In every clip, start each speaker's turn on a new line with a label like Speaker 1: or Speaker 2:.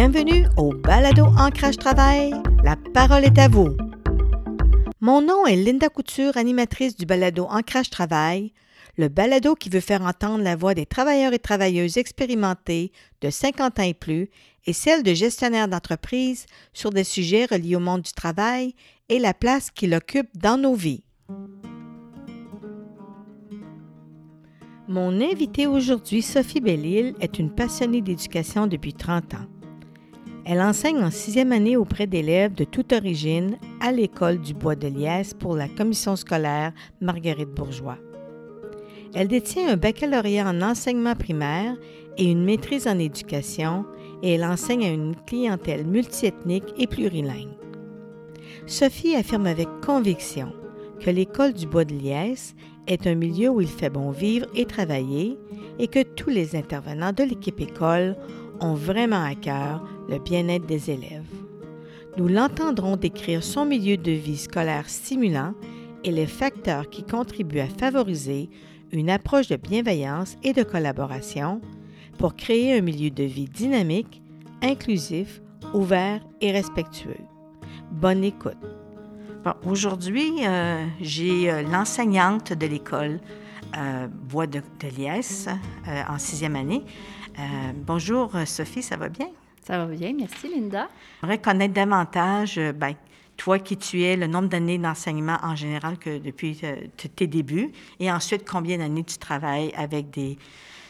Speaker 1: Bienvenue au Balado Ancrage Travail. La parole est à vous. Mon nom est Linda Couture, animatrice du Balado Ancrage Travail, le balado qui veut faire entendre la voix des travailleurs et travailleuses expérimentés de 50 ans et plus et celle de gestionnaires d'entreprises sur des sujets reliés au monde du travail et la place qu'il occupe dans nos vies. Mon invitée aujourd'hui, Sophie Bellil, est une passionnée d'éducation depuis 30 ans. Elle enseigne en sixième année auprès d'élèves de toute origine à l'école du Bois de Liesse pour la commission scolaire Marguerite Bourgeois. Elle détient un baccalauréat en enseignement primaire et une maîtrise en éducation et elle enseigne à une clientèle multiethnique et plurilingue. Sophie affirme avec conviction que l'école du Bois de Liesse est un milieu où il fait bon vivre et travailler et que tous les intervenants de l'équipe école ont vraiment à cœur le bien-être des élèves. Nous l'entendrons décrire son milieu de vie scolaire stimulant et les facteurs qui contribuent à favoriser une approche de bienveillance et de collaboration pour créer un milieu de vie dynamique, inclusif, ouvert et respectueux. Bonne écoute. Aujourd'hui, euh, j'ai euh, l'enseignante de l'école euh, Bois de, de Liesse en sixième année. Bonjour Sophie, ça va bien?
Speaker 2: Ça va bien, merci Linda.
Speaker 1: J'aimerais connaître davantage, ben, toi qui tu es, le nombre d'années d'enseignement en général que depuis tes débuts, et ensuite combien d'années tu travailles avec des,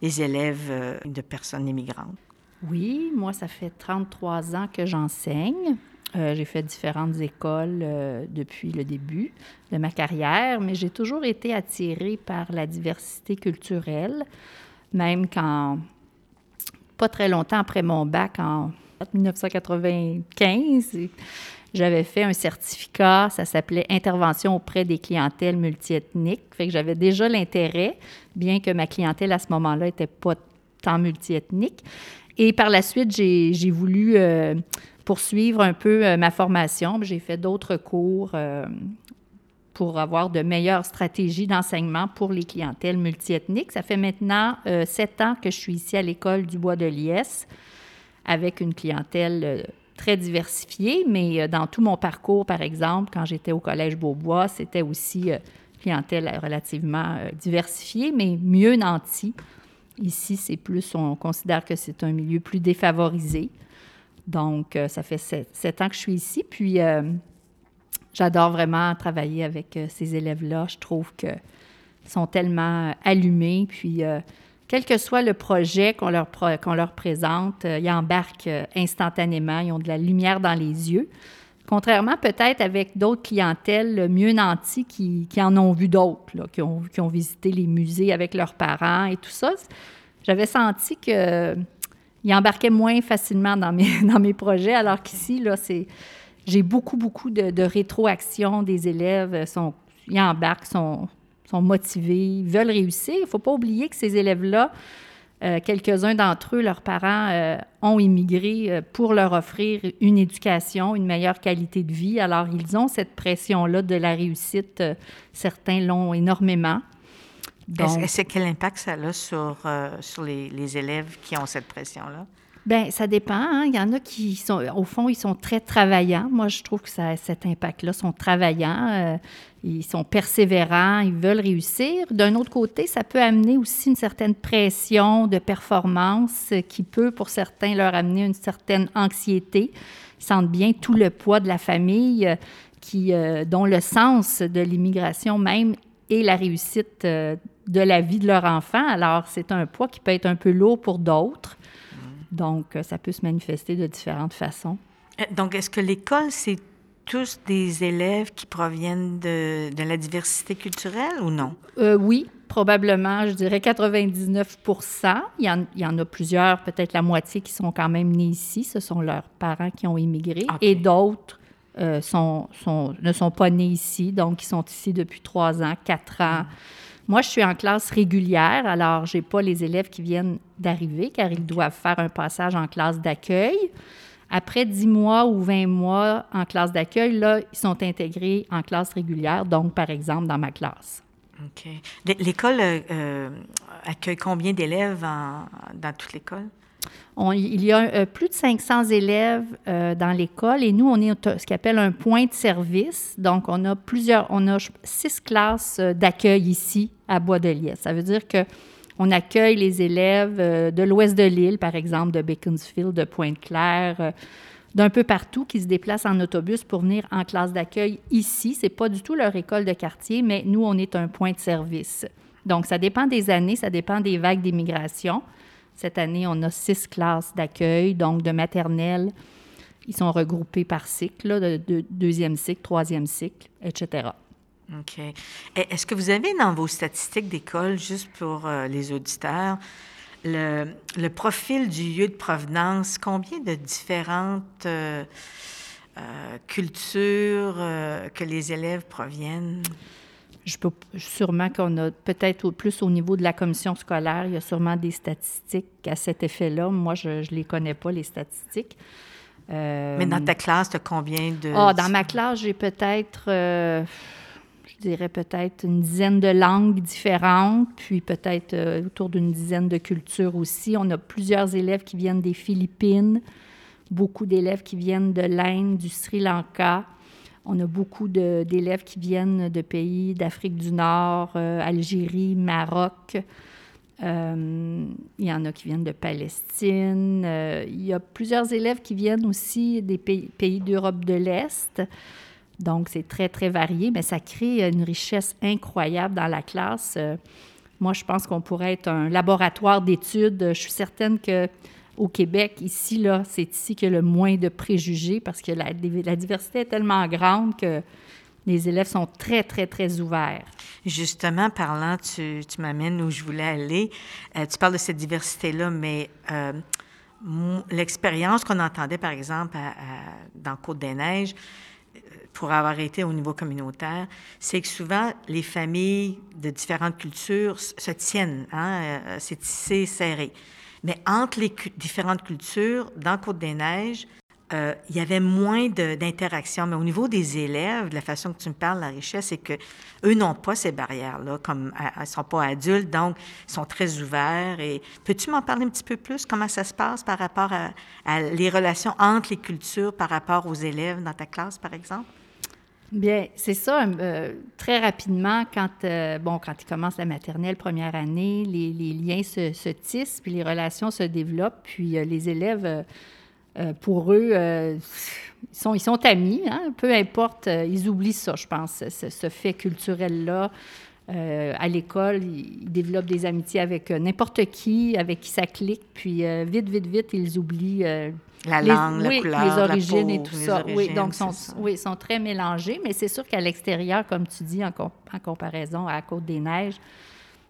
Speaker 1: des élèves de personnes immigrantes?
Speaker 2: Oui, moi, ça fait 33 ans que j'enseigne. Euh, j'ai fait différentes écoles euh, depuis le début de ma carrière, mais j'ai toujours été attirée par la diversité culturelle, même quand, pas très longtemps après mon bac, en 1995, j'avais fait un certificat, ça s'appelait Intervention auprès des clientèles multiethniques. Fait que j'avais déjà l'intérêt, bien que ma clientèle à ce moment-là n'était pas tant multiethnique. Et par la suite, j'ai voulu euh, poursuivre un peu euh, ma formation. J'ai fait d'autres cours euh, pour avoir de meilleures stratégies d'enseignement pour les clientèles multiethniques. Ça fait maintenant euh, sept ans que je suis ici à l'école du Bois de Liesse avec une clientèle très diversifiée, mais dans tout mon parcours, par exemple, quand j'étais au Collège Beaubois, c'était aussi clientèle relativement diversifiée, mais mieux nantie. Ici, c'est plus, on considère que c'est un milieu plus défavorisé. Donc, euh, ça fait sept, ans que je suis ici. Puis, euh, j'adore vraiment travailler avec euh, ces élèves-là. Je trouve qu'ils sont tellement allumés. Puis, quel que soit le projet qu'on leur, présente, ils embarquent instantanément. Ils ont de la lumière dans les yeux. Contrairement peut-être avec d'autres clientèles mieux nantis qui, en ont vu d'autres, qui ont, visité les musées avec leurs parents et tout ça. J'avais senti que il embarquait moins facilement dans mes, dans mes projets, alors qu'ici, là, c'est, j'ai beaucoup, beaucoup de, de rétroaction des élèves. Sont, ils embarquent, sont, sont motivés, veulent réussir. Il ne faut pas oublier que ces élèves-là, euh, quelques-uns d'entre eux, leurs parents euh, ont immigré euh, pour leur offrir une éducation, une meilleure qualité de vie. Alors, ils ont cette pression-là de la réussite. certains l'ont énormément.
Speaker 1: C'est quel impact ça a sur, euh, sur les, les, élèves qui ont cette pression-là?
Speaker 2: Bien, ça dépend. Hein. Il y en a qui sont, au fond, ils sont très travaillants. Moi, je trouve que ça, cet impact-là sont travaillants, euh, ils sont persévérants, ils veulent réussir. D'un autre côté, ça peut amener aussi une certaine pression de performance qui peut, pour certains, leur amener une certaine anxiété. Ils sentent bien tout le poids de la famille, euh, qui, dont le sens de l'immigration même et la réussite de la vie de leur enfant. Alors, c'est un poids qui peut être un peu lourd pour d'autres. Donc, euh, ça peut se manifester de différentes façons.
Speaker 1: Euh, donc, est-ce que l'école, c'est tous des élèves qui proviennent de, de la diversité culturelle ou non?
Speaker 2: Euh, oui, probablement, je dirais 99 il y, en, il y en a plusieurs, peut-être la moitié qui sont quand même nés ici. Ce sont leurs parents qui ont immigré. Et d'autres sont, sont, ne sont pas nés ici, donc ils sont ici depuis trois ans, quatre ans. Moi, je suis en classe régulière, alors je n'ai pas les élèves qui viennent d'arriver, car ils doivent faire un passage en classe d'accueil. Après 10 mois ou 20 mois en classe d'accueil, là, ils sont intégrés en classe régulière, donc par exemple dans ma classe.
Speaker 1: OK. L'école euh, accueille combien d'élèves dans toute l'école?
Speaker 2: Il y a euh, plus de 500 élèves euh, dans l'école et nous, on est ce qu'on appelle un point de service. Donc, on a plusieurs, on a six classes euh, d'accueil ici à Bois-de-Liesse. Ça veut dire que on accueille les élèves de l'ouest de l'île, par exemple, de Beaconsfield, de Pointe-Claire, d'un peu partout qui se déplacent en autobus pour venir en classe d'accueil ici. Ce n'est pas du tout leur école de quartier, mais nous, on est un point de service. Donc, ça dépend des années, ça dépend des vagues d'immigration. Cette année, on a six classes d'accueil, donc de maternelle. Ils sont regroupés par cycle, de, deuxième cycle, troisième cycle, etc.
Speaker 1: OK. Est-ce que vous avez dans vos statistiques d'école, juste pour euh, les auditeurs, le, profil du lieu de provenance, combien de différentes euh, euh, cultures que les élèves proviennent?
Speaker 2: Je peux sûrement qu'on a peut-être plus au niveau de la commission scolaire, il y a sûrement des statistiques à cet effet-là. Moi, je ne les connais pas, les statistiques.
Speaker 1: Euh, Mais dans ta classe, tu as combien de...
Speaker 2: Ah, dans ma classe, j'ai peut-être, euh, je dirais peut-être une dizaine de langues différentes, puis peut-être euh, autour d'une dizaine de cultures aussi. On a plusieurs élèves qui viennent des Philippines, beaucoup d'élèves qui viennent de l'Inde, du Sri Lanka. On a beaucoup d'élèves qui viennent de pays d'Afrique du Nord, euh, Algérie, Maroc. Euh, il y en a qui viennent de Palestine. Euh, il y a plusieurs élèves qui viennent aussi des pays, pays d'Europe de l'Est. Donc, c'est très, très varié, mais ça crée une richesse incroyable dans la classe. moi, je pense qu'on pourrait être un laboratoire d'études. Je suis certaine que au Québec, ici, là, c'est ici qu'il y a le moins de préjugés parce que la, diversité est tellement grande que les élèves sont très, très, très ouverts.
Speaker 1: Justement, parlant, tu, m'amènes où je voulais aller. Euh, tu parles de cette diversité-là, mais euh, l'expérience qu'on entendait, par exemple, dans Côte-des-Neiges, euh, pour avoir été au niveau communautaire, c'est que souvent, les familles de différentes cultures se tiennent, hein, c'est tissé serré. Mais entre les différentes cultures, dans Côte-des-Neiges, euh, il y avait moins d'interaction. Mais au niveau des élèves, de la façon que tu me parles, la richesse, c'est que eux n'ont pas ces barrières-là, comme ils ne sont pas adultes, donc ils sont très ouverts. Et peux-tu m'en parler un petit peu plus, comment ça se passe par rapport à les relations entre les cultures par rapport aux élèves dans ta classe, par exemple?
Speaker 2: Bien, c'est ça. Euh, très rapidement, quand, euh, bon, quand ils commencent la maternelle, première année, les, liens se, se, tissent, puis les relations se développent, puis euh, les élèves, pour eux, ils, sont, amis, hein, peu importe, ils oublient ça, je pense, ce fait culturel-là. À l'école, ils développent des amitiés avec n'importe qui, avec qui ça clique, puis vite, vite, vite, ils oublient
Speaker 1: la langue, la couleur,
Speaker 2: les origines et tout ça. oui, donc sont, oui, sont très mélangés, mais c'est sûr qu'à l'extérieur, comme tu dis, en, comparaison à la Côte-des-Neiges,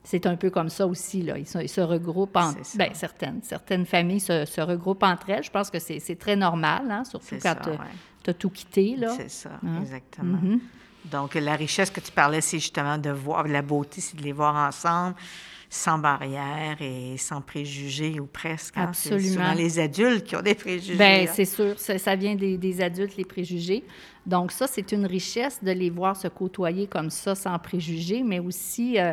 Speaker 2: c'est un peu comme ça aussi. Là. Ils, se regroupent en... Bien, certaines, certaines familles se, regroupent entre elles. Je pense que c'est très normal, hein, surtout quand tu as tout quitté.
Speaker 1: C'est ça, hein? exactement. Mm-hmm. Donc, la richesse que tu parlais, c'est justement de voir la beauté, c'est de les voir ensemble sans barrière et sans préjugés ou presque.
Speaker 2: Hein. Absolument. C'est
Speaker 1: souvent les adultes qui ont des préjugés.
Speaker 2: Bien, c'est sûr, ça, vient des, des, adultes, les préjugés. Donc ça, c'est une richesse de les voir se côtoyer comme ça, sans préjugés, mais aussi... Euh,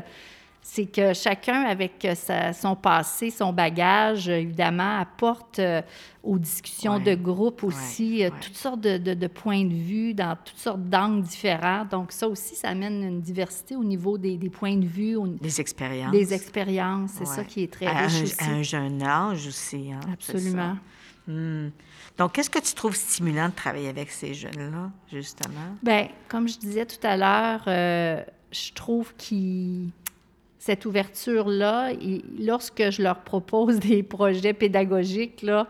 Speaker 2: c'est que chacun, avec euh, son passé, son bagage, évidemment, apporte euh, aux discussions de groupe aussi euh, toutes sortes de, points de vue, dans toutes sortes d'angles différents. Donc, ça aussi, ça amène une diversité au niveau des, points de vue.
Speaker 1: des expériences.
Speaker 2: Des expériences, c'est ça qui est très
Speaker 1: à
Speaker 2: riche
Speaker 1: un,
Speaker 2: aussi.
Speaker 1: À un jeune âge aussi. Hein,
Speaker 2: Absolument.
Speaker 1: Hmm. Donc, qu'est-ce que tu trouves stimulant de travailler avec ces jeunes-là, justement?
Speaker 2: Bien, comme je disais tout à l'heure, je trouve qu'ils cette ouverture-là, lorsque je leur propose des projets pédagogiques, là,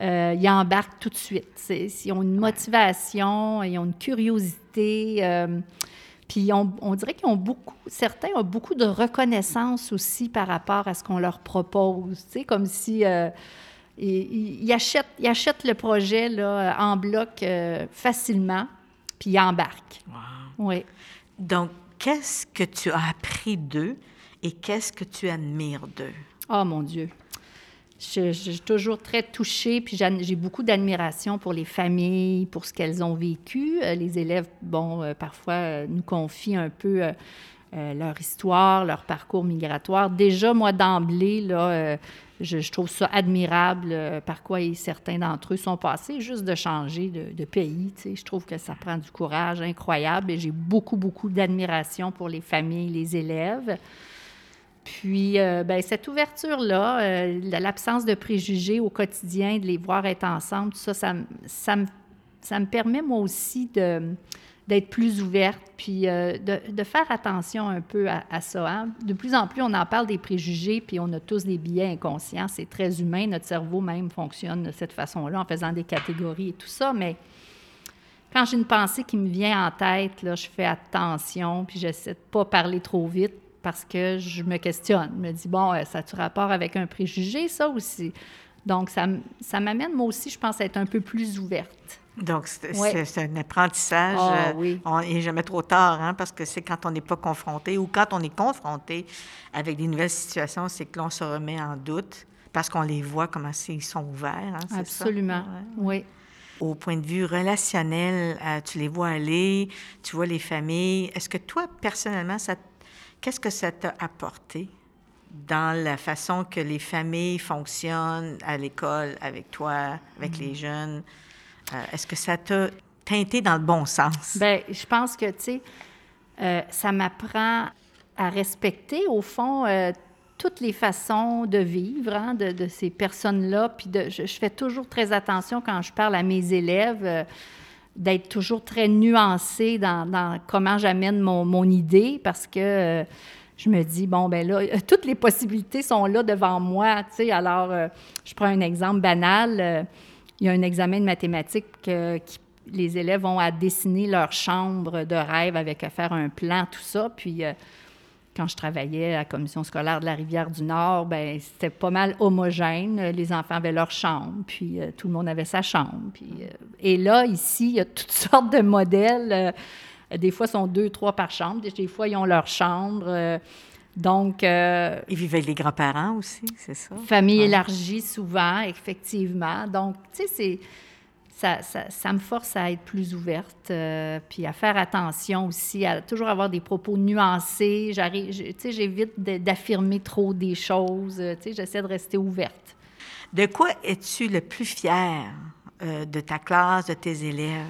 Speaker 2: euh, ils embarquent tout de suite. Ils ont une motivation, ils ont une curiosité. Euh, puis on, dirait qu'ils ont beaucoup, certains ont beaucoup de reconnaissance aussi par rapport à ce qu'on leur propose. Tu sais, comme si euh, ils, achètent, ils, achètent, le projet là, en bloc facilement, puis ils embarquent. Oui.
Speaker 1: Donc, qu'est-ce que tu as appris d'eux et qu'est-ce que tu admires d'eux?
Speaker 2: Oh mon Dieu! Je, suis toujours très touchée, puis j'ai beaucoup d'admiration pour les familles, pour ce qu'elles ont vécu. Euh, les élèves, bon, euh, parfois euh, nous confient un peu leur histoire, leur parcours migratoire. Déjà, moi, d'emblée, là, je, trouve ça admirable par quoi certains d'entre eux sont passés, juste de changer de, de pays. Je trouve que ça prend du courage incroyable et j'ai beaucoup, beaucoup d'admiration pour les familles, les élèves. Puis, euh, ben, cette ouverture-là, euh, l'absence de préjugés au quotidien, de les voir être ensemble, tout ça, ça, ça, me, ça me permet moi aussi d'être plus ouverte, puis euh, de, faire attention un peu à, ça. Hein. De plus en plus, on en parle des préjugés, puis on a tous des billets inconscients. C'est très humain. Notre cerveau même fonctionne de cette façon-là, en faisant des catégories et tout ça. Mais quand j'ai une pensée qui me vient en tête, là, je fais attention, puis j'essaie de pas parler trop vite parce que je me questionne. Je me dis, bon, euh, ça a-tu rapport avec un préjugé, ça aussi? Donc, ça, ça m'amène, moi aussi, je pense, à être un peu plus ouverte.
Speaker 1: Donc, c'est un apprentissage.
Speaker 2: Ah, oui.
Speaker 1: on n'est jamais trop tard, hein, parce que c'est quand on n'est pas confronté ou quand on est confronté avec des nouvelles situations, c'est que l'on se remet en doute parce qu'on les voit comment ils sont ouverts. Hein,
Speaker 2: Absolument, oui.
Speaker 1: Au point de vue relationnel, euh, tu les vois aller, tu vois les familles. Est-ce que toi, personnellement, ça Qu'est-ce que ça t'a apporté dans la façon que les familles fonctionnent à l'école, avec toi, avec les mm. jeunes? Euh, est-ce que ça t'a teinté dans le bon sens?
Speaker 2: Bien, je pense que, tu sais, euh, ça m'apprend à respecter, au fond, euh, toutes les façons de vivre hein, de, ces personnes-là. Puis de, je, fais toujours très attention quand je parle à mes élèves d'être toujours très nuancée dans, comment j'amène mon, idée parce que euh, je me dis, bon, ben là, toutes les possibilités sont là devant moi, tu sais. Alors, euh, je prends un exemple banal. Euh, il y a un examen de mathématiques qui les élèves vont à dessiner leur chambre de rêve avec à faire un plan, tout ça. Puis quand je travaillais à la commission scolaire de la Rivière-du-Nord, ben c'était pas mal homogène. Les enfants avaient leur chambre, puis euh, tout le monde avait sa chambre. Puis, euh, et là, ici, il y a toutes sortes de modèles. Euh, des fois, ils sont deux, trois par chambre. Des fois, ils ont leur chambre. donc...
Speaker 1: ils vivaient avec les grands-parents aussi, c'est ça?
Speaker 2: Famille élargie, souvent, effectivement. Donc, tu sais, c'est ça, ça, me force à être plus ouverte, euh, puis à faire attention aussi, à toujours avoir des propos nuancés. J'arrive, tu sais, j'évite d'affirmer trop des choses. Tu sais, j'essaie de rester ouverte.
Speaker 1: De quoi es-tu le plus fier euh, de ta classe, de tes élèves?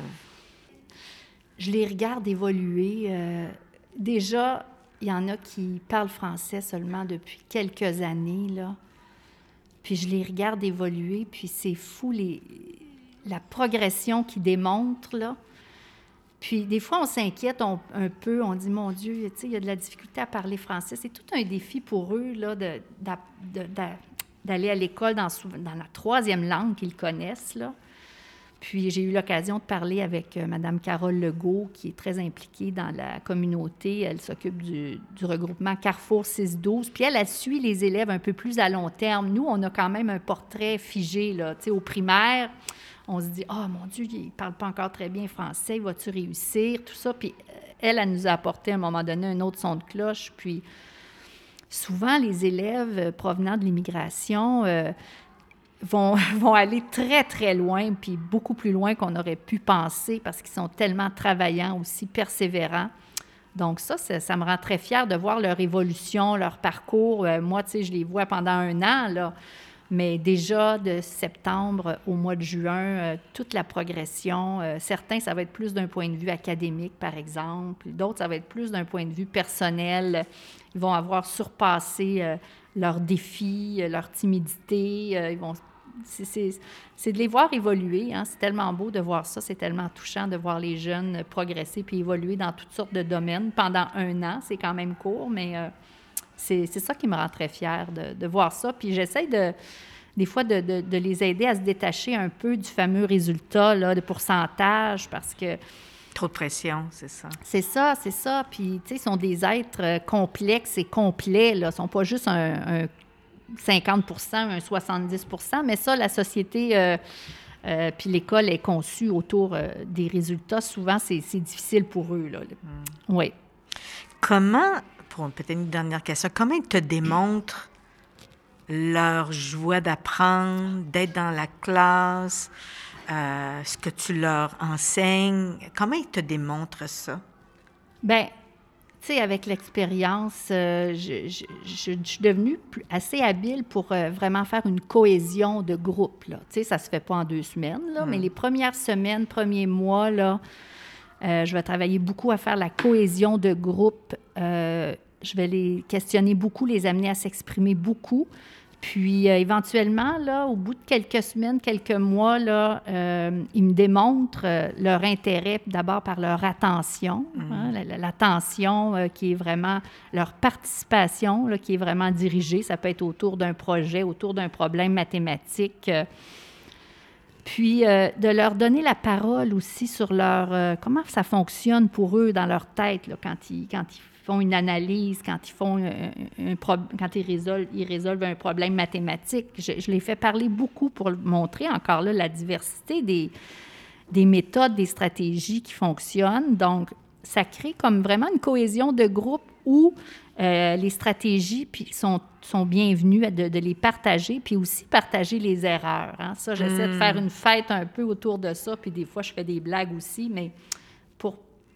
Speaker 2: Je les regarde évoluer. Euh, déjà, il y en a qui parlent français seulement depuis quelques années, là. Puis je les regarde évoluer, puis c'est fou les la progression qu'ils démontrent, là. Puis des fois, on s'inquiète un peu, on dit, mon Dieu, il y a de la difficulté à parler français. C'est tout un défi pour eux là, d'aller à l'école dans, la troisième langue qu'ils connaissent. Là. Puis j'ai eu l'occasion de parler avec euh, Mme Carole Legault, qui est très impliquée dans la communauté. Elle s'occupe du, du, regroupement Carrefour 612. Puis elle, elle suit les élèves un peu plus à long terme. Nous, on a quand même un portrait figé. Là. Au primaire, on se dit oh, mon Dieu, il ne parle pas encore très bien français, vas-tu réussir Tout ça. Puis euh, elle, elle nous a apporté à un moment donné un autre son de cloche. Puis souvent, les élèves euh, provenant de l'immigration euh, vont, vont aller très, très loin, puis beaucoup plus loin qu'on aurait pu penser parce qu'ils sont tellement travaillants aussi, persévérants. Donc ça, ça, me rend très fière de voir leur évolution, leur parcours. moi, tu sais, je les vois pendant un an, là. Mais déjà de septembre au mois de juin, euh, toute la progression, euh, certains, ça va être plus d'un point de vue académique, par exemple. D'autres, ça va être plus d'un point de vue personnel. Ils vont avoir surpassé euh, leurs défis, leur timidité. ils vont c'est de les voir évoluer. Hein. C'est tellement beau de voir ça. C'est tellement touchant de voir les jeunes progresser puis évoluer dans toutes sortes de domaines pendant un an. C'est quand même court, mais c'est ça qui me rend très fière de, voir ça. Puis j'essaie de, des fois de, de, les aider à se détacher un peu du fameux résultat là, de pourcentage parce que.
Speaker 1: Trop de pression, c'est ça.
Speaker 2: C'est ça, c'est ça. Puis, tu sais, ils sont des êtres euh, complexes et complets. Là. Ils ne sont pas juste un, 50 un 70 mais ça, la société. Euh, euh, puis l'école est conçue autour des résultats. Souvent, c'est difficile pour eux. Là. Hmm. Oui.
Speaker 1: Comment peut-être une dernière question. Comment ils te démontrent leur joie d'apprendre, d'être dans la classe, euh, ce que tu leur enseignes? Comment ils te démontrent ça?
Speaker 2: Bien, tu sais, avec l'expérience, euh, je, je- je- je suis devenue assez habile pour euh, vraiment faire une cohésion de groupe. Tu sais, ça se fait pas en deux semaines, là, mais les premières semaines, premiers mois, là, euh, je vais travailler beaucoup à faire la cohésion de groupe. Euh, je vais les questionner beaucoup, les amener à s'exprimer beaucoup. Puis euh, éventuellement, là, au bout de quelques semaines, quelques mois, là, euh, ils me démontrent euh, leur intérêt d'abord par leur attention, hein, la- l'attention qui est vraiment leur participation, là, qui est vraiment dirigée. Ça peut être autour d'un projet, autour d'un problème mathématique. puis de leur donner la parole aussi sur leur comment ça fonctionne pour eux dans leur tête là, quand ils quand ils font une analyse, quand ils font un, un prob- quand ils résolvent ils résolvent un problème mathématique. Je, je les fais parler beaucoup pour montrer encore là la diversité des des méthodes, des stratégies qui fonctionnent. Donc ça crée comme vraiment une cohésion de groupe où euh, les stratégies puis sont, sont bienvenues de, de les partager, puis aussi partager les erreurs. hein. Ça, j'essaie de faire une fête un peu autour de ça, puis des fois, je fais des blagues aussi, mais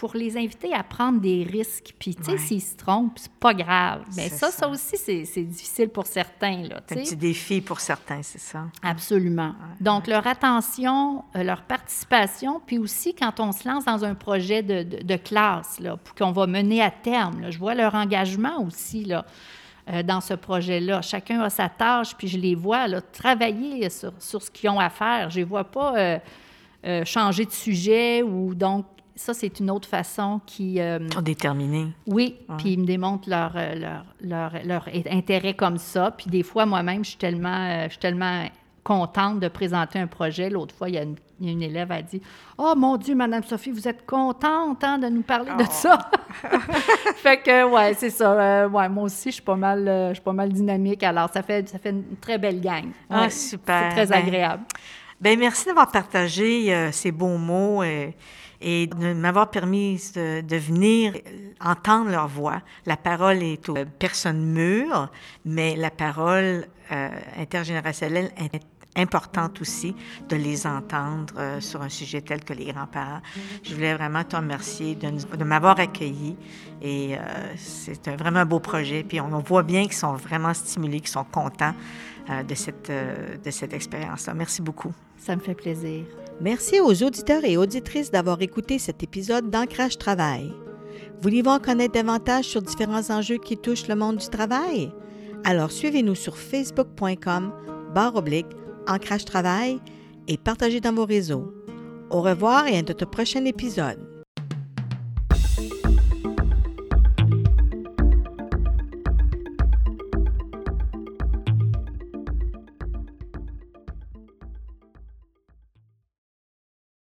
Speaker 2: pour, les inviter à prendre des risques. Puis, tu sais,
Speaker 1: Ouais.
Speaker 2: s'ils se trompent, c'est pas grave. Mais ça,
Speaker 1: ça.
Speaker 2: ça aussi, c'est difficile pour certains,
Speaker 1: C'est un petit défi pour certains, c'est ça.
Speaker 2: Absolument. Donc, leur attention, euh, leur participation, puis aussi quand on se lance dans un projet de, de- de classe, là, qu'on va mener à terme, là, je vois leur engagement aussi là, euh, dans ce projet-là. Chacun a sa tâche, puis je les vois là, travailler sur, sur ce qu'ils ont à faire. Je ne les vois pas euh, euh, changer de sujet ou donc. Ça, c'est une autre façon qui, euh,
Speaker 1: déterminés.
Speaker 2: oui,
Speaker 1: Ouais.
Speaker 2: puis ils me démontrent leur, euh, leur, leur, leur intérêt comme ça. Puis des fois, moi-même, je suis tellement, euh, je suis tellement contente de présenter un projet. L'autre fois, il y, a une, une élève qui a dit « Oh mon Dieu, Madame Sophie, vous êtes contente hein, de nous parler de
Speaker 1: Oh.
Speaker 2: ça! » Fait que, ouais, c'est ça. Euh, ouais, moi aussi, je suis pas mal, euh, je suis pas mal dynamique. Alors, ça fait, ça fait une très belle gang.
Speaker 1: Ah,
Speaker 2: Ouais,
Speaker 1: super.
Speaker 2: C'est très
Speaker 1: Ben,
Speaker 2: agréable.
Speaker 1: Ben merci d'avoir partagé euh, ces beaux mots et de m'avoir permis de, venir euh, entendre leur voix. La parole est aux personnes mûres, mais la parole euh, intergénérationnelle est importante aussi de les entendre euh, sur un sujet tel que les grands-parents. Je voulais vraiment te remercier de, m'avoir accueilli et c'est vraiment un beau projet. Puis on, voit bien qu'ils sont vraiment stimulés, qu'ils sont contents de cette, euh, de cette expérience-là. Merci beaucoup.
Speaker 2: Ça me fait plaisir.
Speaker 1: Merci aux auditeurs et auditrices d'avoir écouté cet épisode d'Ancrage Travail. Voulez-vous en connaître davantage sur différents enjeux qui touchent le monde du travail? Alors suivez-nous sur facebook.com barre oblique Ancrage Travail et partagez dans vos réseaux. Au revoir et à notre prochain épisode.